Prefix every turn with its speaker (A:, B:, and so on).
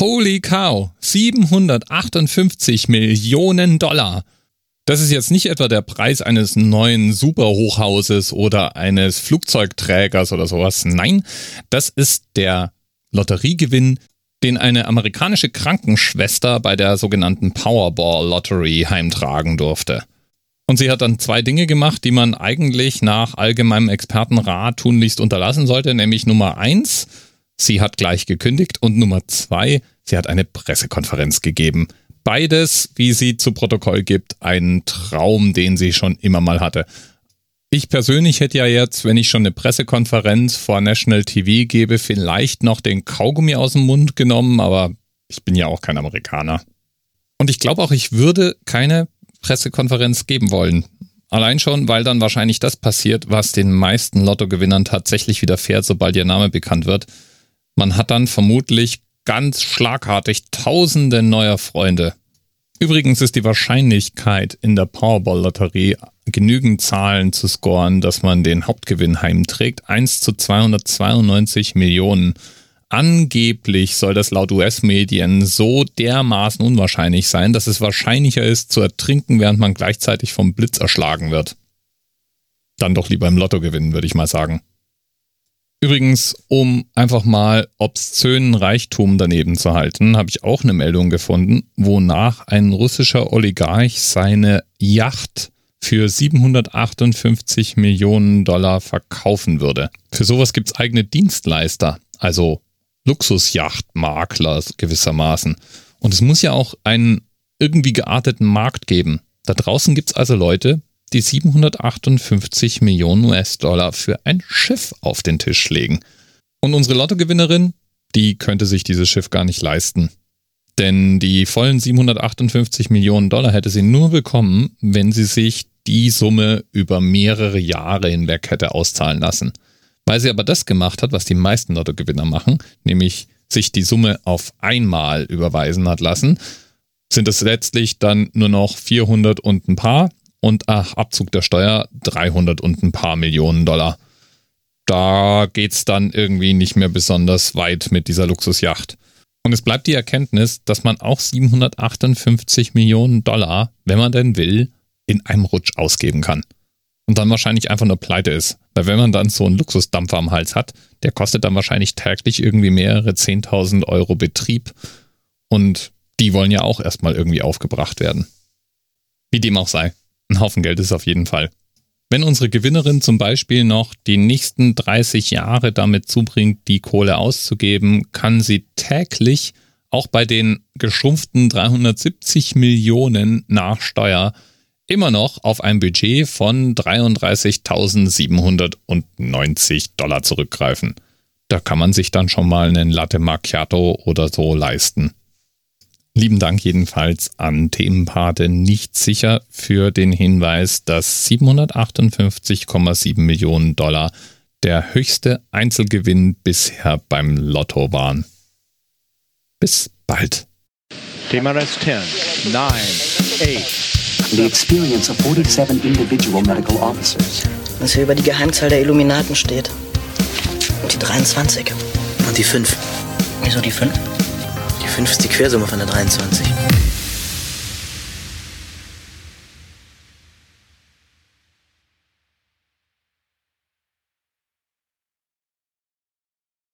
A: Holy cow, 758 Millionen Dollar. Das ist jetzt nicht etwa der Preis eines neuen Superhochhauses oder eines Flugzeugträgers oder sowas. Nein, das ist der Lotteriegewinn, den eine amerikanische Krankenschwester bei der sogenannten Powerball Lottery heimtragen durfte. Und sie hat dann zwei Dinge gemacht, die man eigentlich nach allgemeinem Expertenrat tunlichst unterlassen sollte, nämlich Nummer eins, sie hat gleich gekündigt und Nummer zwei, sie hat eine Pressekonferenz gegeben. Beides, wie sie zu Protokoll gibt, ein Traum, den sie schon immer mal hatte. Ich persönlich hätte ja jetzt, wenn ich schon eine Pressekonferenz vor National TV gebe, vielleicht noch den Kaugummi aus dem Mund genommen, aber ich bin ja auch kein Amerikaner. Und ich glaube auch, ich würde keine Pressekonferenz geben wollen. Allein schon, weil dann wahrscheinlich das passiert, was den meisten Lottogewinnern tatsächlich widerfährt, sobald ihr Name bekannt wird. Man hat dann vermutlich ganz schlagartig tausende neuer Freunde. Übrigens ist die Wahrscheinlichkeit in der Powerball-Lotterie genügend Zahlen zu scoren, dass man den Hauptgewinn heimträgt. 1 zu 292 Millionen. Angeblich soll das laut US-Medien so dermaßen unwahrscheinlich sein, dass es wahrscheinlicher ist zu ertrinken, während man gleichzeitig vom Blitz erschlagen wird. Dann doch lieber im Lotto gewinnen, würde ich mal sagen. Übrigens, um einfach mal obszönen Reichtum daneben zu halten, habe ich auch eine Meldung gefunden, wonach ein russischer Oligarch seine Yacht für 758 Millionen Dollar verkaufen würde. Für sowas gibt es eigene Dienstleister, also Luxusjachtmakler gewissermaßen. Und es muss ja auch einen irgendwie gearteten Markt geben. Da draußen gibt es also Leute, die 758 Millionen US-Dollar für ein Schiff auf den Tisch legen. Und unsere Lottogewinnerin, die könnte sich dieses Schiff gar nicht leisten. Denn die vollen 758 Millionen Dollar hätte sie nur bekommen, wenn sie sich die Summe über mehrere Jahre hinweg hätte auszahlen lassen. Weil sie aber das gemacht hat, was die meisten Lottogewinner machen, nämlich sich die Summe auf einmal überweisen hat lassen, sind es letztlich dann nur noch 400 und ein paar und ach, Abzug der Steuer 300 und ein paar Millionen Dollar. Da geht's dann irgendwie nicht mehr besonders weit mit dieser Luxusjacht. Und es bleibt die Erkenntnis, dass man auch 758 Millionen Dollar, wenn man denn will, in einem Rutsch ausgeben kann. Und dann wahrscheinlich einfach nur pleite ist. Weil wenn man dann so einen Luxusdampfer am Hals hat, der kostet dann wahrscheinlich täglich irgendwie mehrere 10.000 Euro Betrieb. Und die wollen ja auch erstmal irgendwie aufgebracht werden. Wie dem auch sei. Ein Haufen Geld ist auf jeden Fall. Wenn unsere Gewinnerin zum Beispiel noch die nächsten 30 Jahre damit zubringt, die Kohle auszugeben, kann sie täglich auch bei den geschrumpften 370 Millionen nach Steuer immer noch auf ein Budget von 33.790 Dollar zurückgreifen. Da kann man sich dann schon mal einen Latte Macchiato oder so leisten. Lieben Dank jedenfalls an Themenpate nicht sicher für den Hinweis, dass 758,7 Millionen Dollar der höchste Einzelgewinn bisher beim Lotto waren. Bis bald.
B: Thema Rest 10, 9, 8.
C: The experience of 47 individual medical officers.
D: Was hier über die Geheimzahl der Illuminaten steht. Und die 23.
E: Und die 5.
D: Wieso die 5?
E: Die 5 ist die Quersumme von der 23.